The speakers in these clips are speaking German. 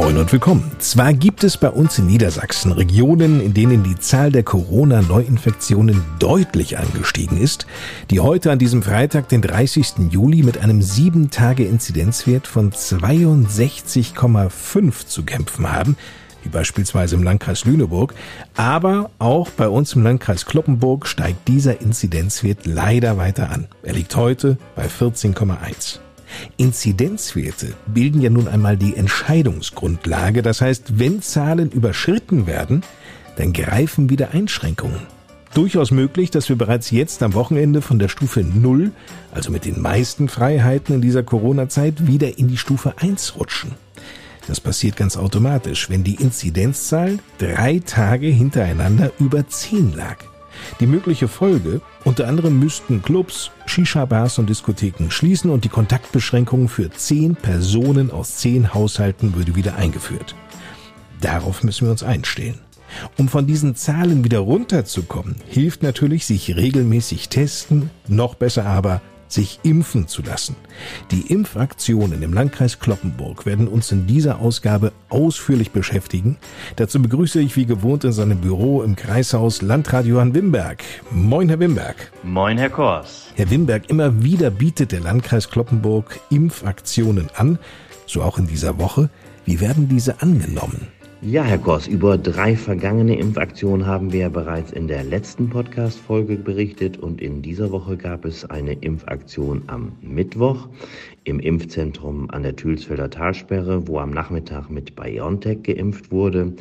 Moin und willkommen. Zwar gibt es bei uns in Niedersachsen Regionen, in denen die Zahl der Corona-Neuinfektionen deutlich angestiegen ist, die heute an diesem Freitag, den 30. Juli, mit einem 7-Tage-Inzidenzwert von 62,5 zu kämpfen haben, wie beispielsweise im Landkreis Lüneburg, aber auch bei uns im Landkreis Kloppenburg steigt dieser Inzidenzwert leider weiter an. Er liegt heute bei 14,1. Inzidenzwerte bilden ja nun einmal die Entscheidungsgrundlage. Das heißt, wenn Zahlen überschritten werden, dann greifen wieder Einschränkungen. Durchaus möglich, dass wir bereits jetzt am Wochenende von der Stufe 0, also mit den meisten Freiheiten in dieser Corona-Zeit, wieder in die Stufe 1 rutschen. Das passiert ganz automatisch, wenn die Inzidenzzahl drei Tage hintereinander über 10 lag. Die mögliche Folge, unter anderem müssten Clubs, Shisha-Bars und Diskotheken schließen und die Kontaktbeschränkungen für zehn Personen aus zehn Haushalten würde wieder eingeführt. Darauf müssen wir uns einstellen. Um von diesen Zahlen wieder runterzukommen, hilft natürlich sich regelmäßig testen, noch besser aber sich impfen zu lassen. Die Impfaktionen im Landkreis Kloppenburg werden uns in dieser Ausgabe ausführlich beschäftigen. Dazu begrüße ich wie gewohnt in seinem Büro im Kreishaus Landrat Johann Wimberg. Moin, Herr Wimberg. Moin, Herr Kors. Herr Wimberg, immer wieder bietet der Landkreis Kloppenburg Impfaktionen an, so auch in dieser Woche. Wie werden diese angenommen? Ja, Herr Goss, über drei vergangene Impfaktionen haben wir ja bereits in der letzten Podcast-Folge berichtet und in dieser Woche gab es eine Impfaktion am Mittwoch im Impfzentrum an der Thülsfelder Talsperre, wo am Nachmittag mit BioNTech geimpft wurde.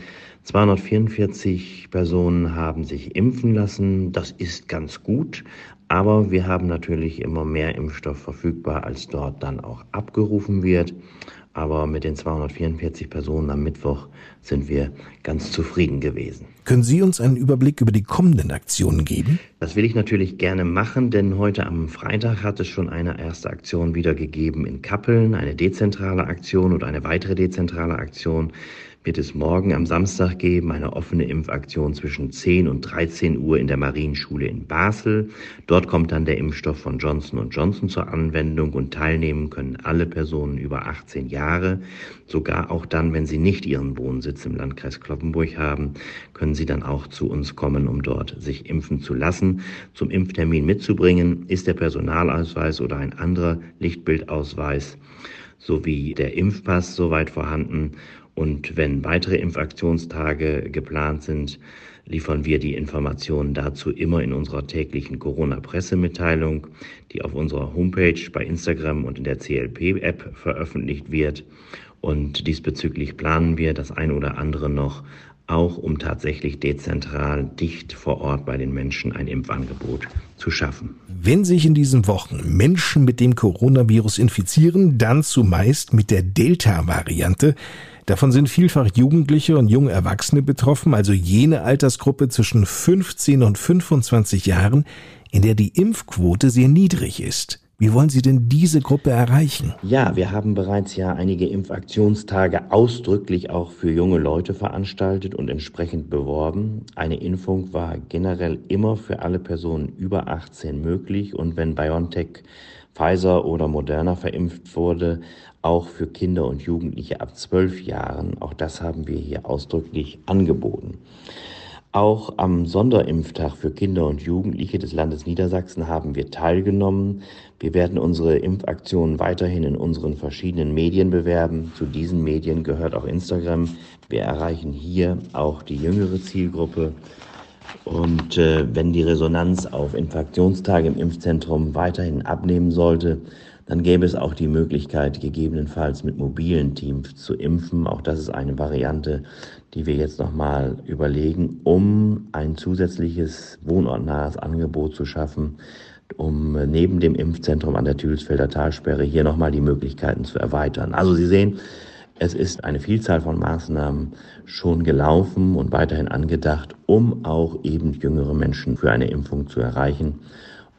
244 Personen haben sich impfen lassen. Das ist ganz gut, aber wir haben natürlich immer mehr Impfstoff verfügbar, als dort dann auch abgerufen wird. Aber mit den 244 Personen am Mittwoch sind wir ganz zufrieden gewesen. Können Sie uns einen Überblick über die kommenden Aktionen geben? Das will ich natürlich gerne machen, denn heute am Freitag hat es schon eine erste Aktion wieder gegeben in Kappeln, eine dezentrale Aktion und eine weitere dezentrale Aktion wird es morgen am Samstag geben, eine offene Impfaktion zwischen 10 und 13 Uhr in der Marienschule in Basel. Dort kommt dann der Impfstoff von Johnson Johnson zur Anwendung und teilnehmen können alle Personen über 18 Jahre. Sogar auch dann, wenn sie nicht ihren Wohnsitz im Landkreis Kloppenburg haben, können sie dann auch zu uns kommen, um dort sich impfen zu lassen. Zum Impftermin mitzubringen ist der Personalausweis oder ein anderer Lichtbildausweis sowie der Impfpass soweit vorhanden und wenn weitere Impfaktionstage geplant sind, liefern wir die Informationen dazu immer in unserer täglichen Corona-Pressemitteilung, die auf unserer Homepage, bei Instagram und in der CLP-App veröffentlicht wird. Und diesbezüglich planen wir das ein oder andere noch, auch um tatsächlich dezentral dicht vor Ort bei den Menschen ein Impfangebot zu schaffen. Wenn sich in diesen Wochen Menschen mit dem Coronavirus infizieren, dann zumeist mit der Delta-Variante. Davon sind vielfach Jugendliche und junge Erwachsene betroffen, also jene Altersgruppe zwischen 15 und 25 Jahren, in der die Impfquote sehr niedrig ist. Wie wollen Sie denn diese Gruppe erreichen? Ja, wir haben bereits ja einige Impfaktionstage ausdrücklich auch für junge Leute veranstaltet und entsprechend beworben. Eine Impfung war generell immer für alle Personen über 18 möglich und wenn BioNTech Pfizer oder Moderna verimpft wurde, auch für Kinder und Jugendliche ab zwölf Jahren. Auch das haben wir hier ausdrücklich angeboten. Auch am Sonderimpftag für Kinder und Jugendliche des Landes Niedersachsen haben wir teilgenommen. Wir werden unsere Impfaktionen weiterhin in unseren verschiedenen Medien bewerben. Zu diesen Medien gehört auch Instagram. Wir erreichen hier auch die jüngere Zielgruppe. Und äh, wenn die Resonanz auf Infektionstage im Impfzentrum weiterhin abnehmen sollte, dann gäbe es auch die Möglichkeit, gegebenenfalls mit mobilen Teams zu impfen. Auch das ist eine Variante, die wir jetzt nochmal überlegen, um ein zusätzliches wohnortnahes Angebot zu schaffen, um neben dem Impfzentrum an der Thülsfelder Talsperre hier nochmal die Möglichkeiten zu erweitern. Also Sie sehen, Es ist eine Vielzahl von Maßnahmen schon gelaufen und weiterhin angedacht, um auch eben jüngere Menschen für eine Impfung zu erreichen.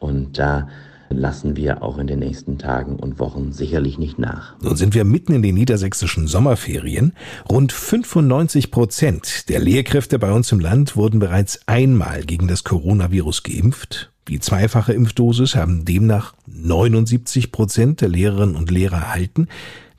Und da lassen wir auch in den nächsten Tagen und Wochen sicherlich nicht nach. Nun sind wir mitten in den niedersächsischen Sommerferien. Rund 95 Prozent der Lehrkräfte bei uns im Land wurden bereits einmal gegen das Coronavirus geimpft. Die zweifache Impfdosis haben demnach 79 Prozent der Lehrerinnen und Lehrer erhalten.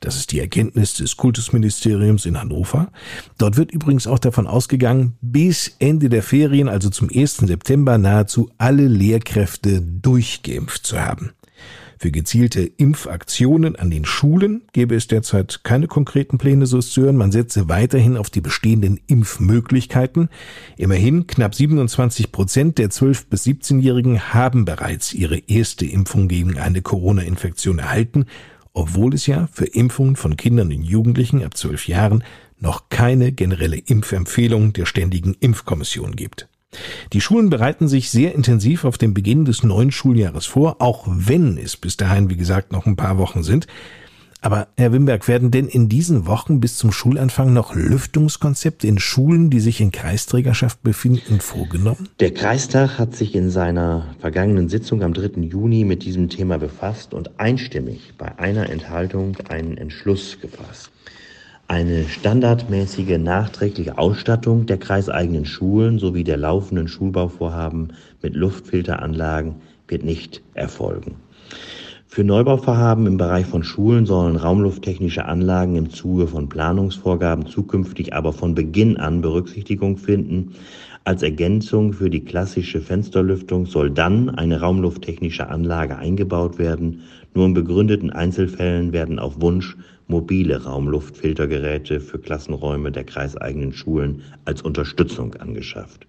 Das ist die Erkenntnis des Kultusministeriums in Hannover. Dort wird übrigens auch davon ausgegangen, bis Ende der Ferien, also zum 1. September, nahezu alle Lehrkräfte durchgeimpft zu haben. Für gezielte Impfaktionen an den Schulen gäbe es derzeit keine konkreten Pläne, so ist zu hören. Man setze weiterhin auf die bestehenden Impfmöglichkeiten. Immerhin knapp 27 Prozent der 12- bis 17-Jährigen haben bereits ihre erste Impfung gegen eine Corona-Infektion erhalten obwohl es ja für Impfungen von Kindern und Jugendlichen ab zwölf Jahren noch keine generelle Impfempfehlung der Ständigen Impfkommission gibt. Die Schulen bereiten sich sehr intensiv auf den Beginn des neuen Schuljahres vor, auch wenn es bis dahin, wie gesagt, noch ein paar Wochen sind. Aber Herr Wimberg, werden denn in diesen Wochen bis zum Schulanfang noch Lüftungskonzepte in Schulen, die sich in Kreisträgerschaft befinden, vorgenommen? Der Kreistag hat sich in seiner vergangenen Sitzung am 3. Juni mit diesem Thema befasst und einstimmig bei einer Enthaltung einen Entschluss gefasst. Eine standardmäßige nachträgliche Ausstattung der kreiseigenen Schulen sowie der laufenden Schulbauvorhaben mit Luftfilteranlagen wird nicht erfolgen. Für Neubauvorhaben im Bereich von Schulen sollen raumlufttechnische Anlagen im Zuge von Planungsvorgaben zukünftig aber von Beginn an Berücksichtigung finden. Als Ergänzung für die klassische Fensterlüftung soll dann eine raumlufttechnische Anlage eingebaut werden. Nur in begründeten Einzelfällen werden auf Wunsch mobile Raumluftfiltergeräte für Klassenräume der kreiseigenen Schulen als Unterstützung angeschafft.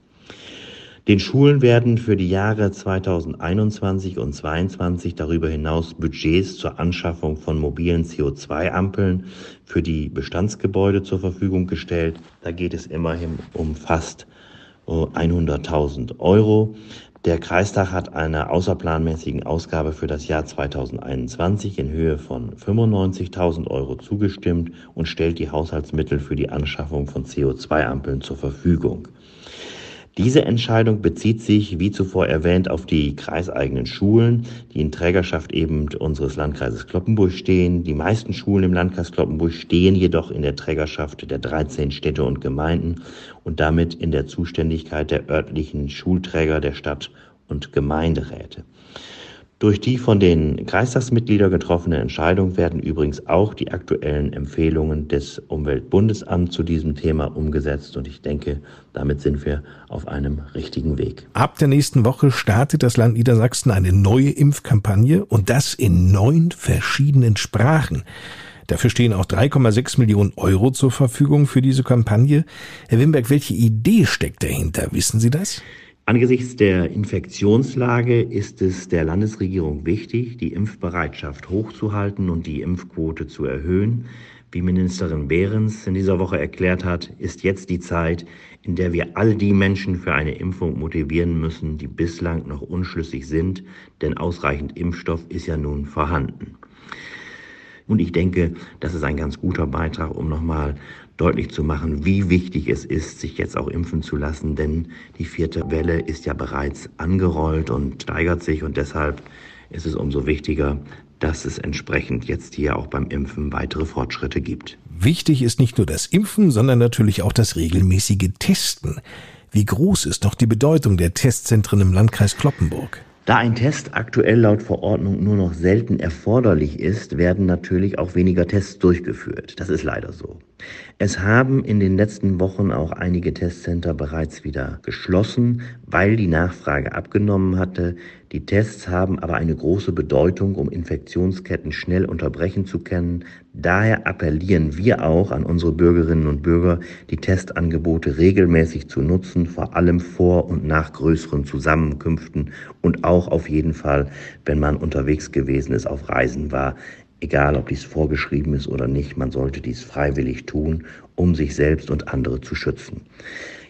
Den Schulen werden für die Jahre 2021 und 2022 darüber hinaus Budgets zur Anschaffung von mobilen CO2-Ampeln für die Bestandsgebäude zur Verfügung gestellt. Da geht es immerhin um fast 100.000 äh, Euro. Der Kreistag hat einer außerplanmäßigen Ausgabe für das Jahr 2021 in Höhe von 95.000 Euro zugestimmt und stellt die Haushaltsmittel für die Anschaffung von CO2-Ampeln zur Verfügung. Diese Entscheidung bezieht sich, wie zuvor erwähnt, auf die kreiseigenen Schulen, die in Trägerschaft eben unseres Landkreises Kloppenburg stehen. Die meisten Schulen im Landkreis Kloppenburg stehen jedoch in der Trägerschaft der 13 Städte und Gemeinden und damit in der Zuständigkeit der örtlichen Schulträger der Stadt und Gemeinderäte. Durch die von den Kreistagsmitgliedern getroffene Entscheidung werden übrigens auch die aktuellen Empfehlungen des Umweltbundesamts zu diesem Thema umgesetzt und ich denke, damit sind wir auf einem richtigen Weg. Ab der nächsten Woche startet das Land Niedersachsen eine neue Impfkampagne und das in neun verschiedenen Sprachen. Dafür stehen auch 3,6 Millionen Euro zur Verfügung für diese Kampagne. Herr Wimberg, welche Idee steckt dahinter? Wissen Sie das? Angesichts der Infektionslage ist es der Landesregierung wichtig, die Impfbereitschaft hochzuhalten und die Impfquote zu erhöhen. Wie Ministerin Behrens in dieser Woche erklärt hat, ist jetzt die Zeit, in der wir all die Menschen für eine Impfung motivieren müssen, die bislang noch unschlüssig sind, denn ausreichend Impfstoff ist ja nun vorhanden. Und ich denke, das ist ein ganz guter Beitrag, um nochmal deutlich zu machen, wie wichtig es ist, sich jetzt auch impfen zu lassen, denn die vierte Welle ist ja bereits angerollt und steigert sich und deshalb ist es umso wichtiger, dass es entsprechend jetzt hier auch beim Impfen weitere Fortschritte gibt. Wichtig ist nicht nur das Impfen, sondern natürlich auch das regelmäßige Testen. Wie groß ist doch die Bedeutung der Testzentren im Landkreis Kloppenburg? Da ein Test aktuell laut Verordnung nur noch selten erforderlich ist, werden natürlich auch weniger Tests durchgeführt. Das ist leider so. Es haben in den letzten Wochen auch einige Testcenter bereits wieder geschlossen, weil die Nachfrage abgenommen hatte. Die Tests haben aber eine große Bedeutung, um Infektionsketten schnell unterbrechen zu können. Daher appellieren wir auch an unsere Bürgerinnen und Bürger, die Testangebote regelmäßig zu nutzen, vor allem vor und nach größeren Zusammenkünften und auch auf jeden Fall, wenn man unterwegs gewesen ist, auf Reisen war. Egal, ob dies vorgeschrieben ist oder nicht, man sollte dies freiwillig tun, um sich selbst und andere zu schützen.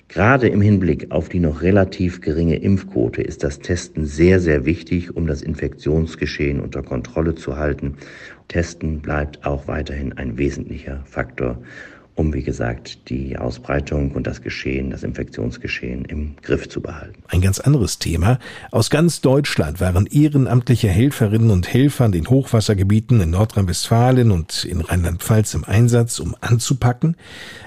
Gerade im Hinblick auf die noch relativ geringe Impfquote ist das Testen sehr, sehr wichtig, um das Infektionsgeschehen unter Kontrolle zu halten. Testen bleibt auch weiterhin ein wesentlicher Faktor um, wie gesagt, die Ausbreitung und das Geschehen, das Infektionsgeschehen im Griff zu behalten. Ein ganz anderes Thema. Aus ganz Deutschland waren ehrenamtliche Helferinnen und Helfer in den Hochwassergebieten in Nordrhein-Westfalen und in Rheinland-Pfalz im Einsatz, um anzupacken.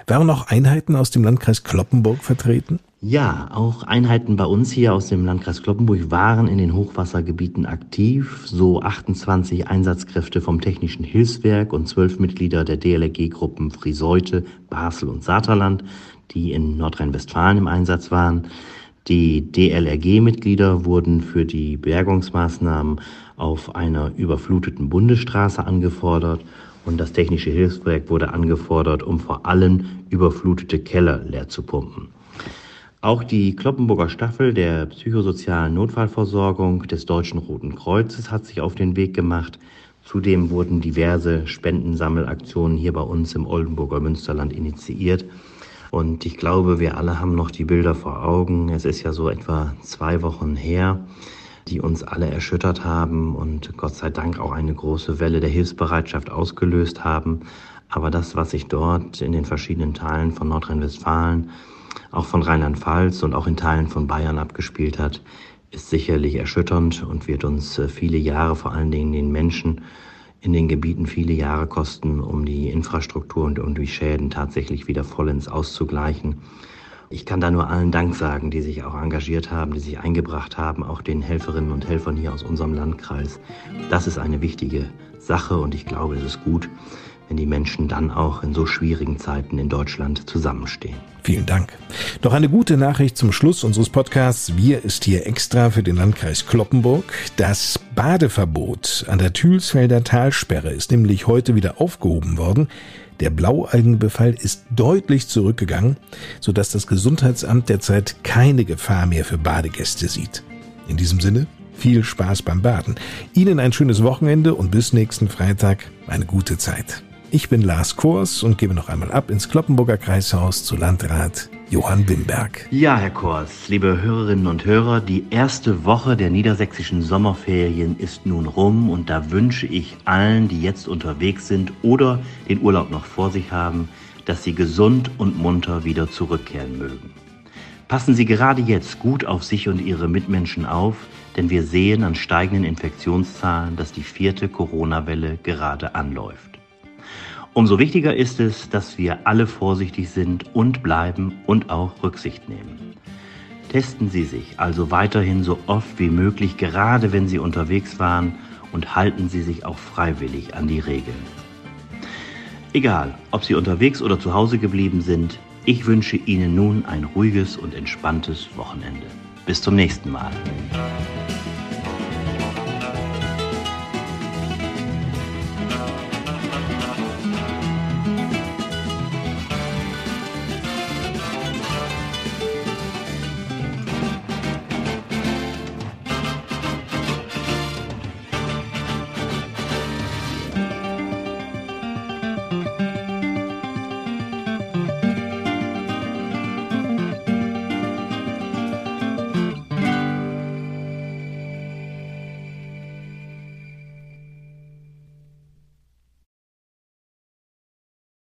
Waren auch Einheiten aus dem Landkreis Kloppenburg vertreten? Ja, auch Einheiten bei uns hier aus dem Landkreis Kloppenburg waren in den Hochwassergebieten aktiv. So 28 Einsatzkräfte vom Technischen Hilfswerk und zwölf Mitglieder der DLRG-Gruppen Friseute, Basel und Saterland, die in Nordrhein-Westfalen im Einsatz waren. Die DLRG-Mitglieder wurden für die Bergungsmaßnahmen auf einer überfluteten Bundesstraße angefordert und das Technische Hilfswerk wurde angefordert, um vor allem überflutete Keller leer zu pumpen. Auch die Kloppenburger Staffel der psychosozialen Notfallversorgung des Deutschen Roten Kreuzes hat sich auf den Weg gemacht. Zudem wurden diverse Spendensammelaktionen hier bei uns im Oldenburger Münsterland initiiert. Und ich glaube, wir alle haben noch die Bilder vor Augen. Es ist ja so etwa zwei Wochen her, die uns alle erschüttert haben und Gott sei Dank auch eine große Welle der Hilfsbereitschaft ausgelöst haben. Aber das, was sich dort in den verschiedenen Teilen von Nordrhein-Westfalen auch von Rheinland-Pfalz und auch in Teilen von Bayern abgespielt hat, ist sicherlich erschütternd und wird uns äh, viele Jahre, vor allen Dingen den Menschen in den Gebieten viele Jahre kosten, um die Infrastruktur und um die Schäden tatsächlich wieder vollends auszugleichen. Ich kann da nur allen Dank sagen, die sich auch engagiert haben, die sich eingebracht haben, auch den Helferinnen und Helfern hier aus unserem Landkreis. Das ist eine wichtige Sache und ich glaube, es ist gut, wenn die Menschen dann auch in so schwierigen Zeiten in Deutschland zusammenstehen. Vielen Dank. Noch eine gute Nachricht zum Schluss unseres Podcasts. Wir ist hier extra für den Landkreis Kloppenburg. Das Badeverbot an der Thülsfelder Talsperre ist nämlich heute wieder aufgehoben worden. Der Blaualgenbefall ist deutlich zurückgegangen, sodass das Gesundheitsamt derzeit keine Gefahr mehr für Badegäste sieht. In diesem Sinne, viel Spaß beim Baden. Ihnen ein schönes Wochenende und bis nächsten Freitag eine gute Zeit. Ich bin Lars Kors und gebe noch einmal ab ins Kloppenburger Kreishaus zu Landrat Johann Wimberg. Ja, Herr Kors, liebe Hörerinnen und Hörer, die erste Woche der niedersächsischen Sommerferien ist nun rum und da wünsche ich allen, die jetzt unterwegs sind oder den Urlaub noch vor sich haben, dass sie gesund und munter wieder zurückkehren mögen. Passen Sie gerade jetzt gut auf sich und Ihre Mitmenschen auf, denn wir sehen an steigenden Infektionszahlen, dass die vierte Corona-Welle gerade anläuft. Umso wichtiger ist es, dass wir alle vorsichtig sind und bleiben und auch Rücksicht nehmen. Testen Sie sich also weiterhin so oft wie möglich, gerade wenn Sie unterwegs waren, und halten Sie sich auch freiwillig an die Regeln. Egal, ob Sie unterwegs oder zu Hause geblieben sind, ich wünsche Ihnen nun ein ruhiges und entspanntes Wochenende. Bis zum nächsten Mal.